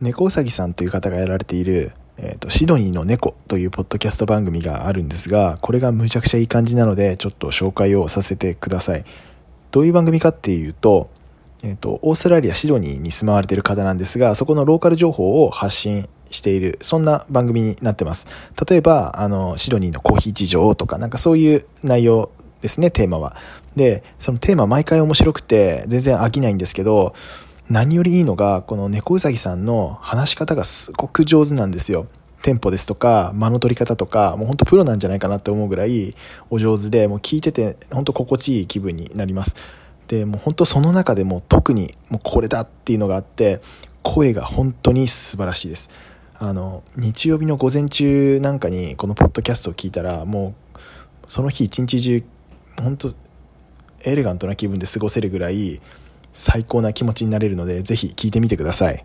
猫うさぎさんという方がやられている、えーと、シドニーの猫というポッドキャスト番組があるんですが、これがむちゃくちゃいい感じなので、ちょっと紹介をさせてください。どういう番組かっていうと、えーと、オーストラリア・シドニーに住まわれている方なんですが、そこのローカル情報を発信している、そんな番組になってます。例えば、あの、シドニーのコーヒー事情とか、なんかそういう内容ですね、テーマは。で、そのテーマ毎回面白くて、全然飽きないんですけど、何よりいいのが、この猫うさぎさんの話し方がすごく上手なんですよ。テンポですとか、間の取り方とか、もうほんとプロなんじゃないかなって思うぐらいお上手で、もう聞いてて本当心地いい気分になります。で、もう本当その中でも特にもうこれだっていうのがあって、声が本当に素晴らしいです。あの、日曜日の午前中なんかにこのポッドキャストを聞いたら、もうその日一日中、本当エレガントな気分で過ごせるぐらい、最高な気持ちになれるので、ぜひ聴いてみてください。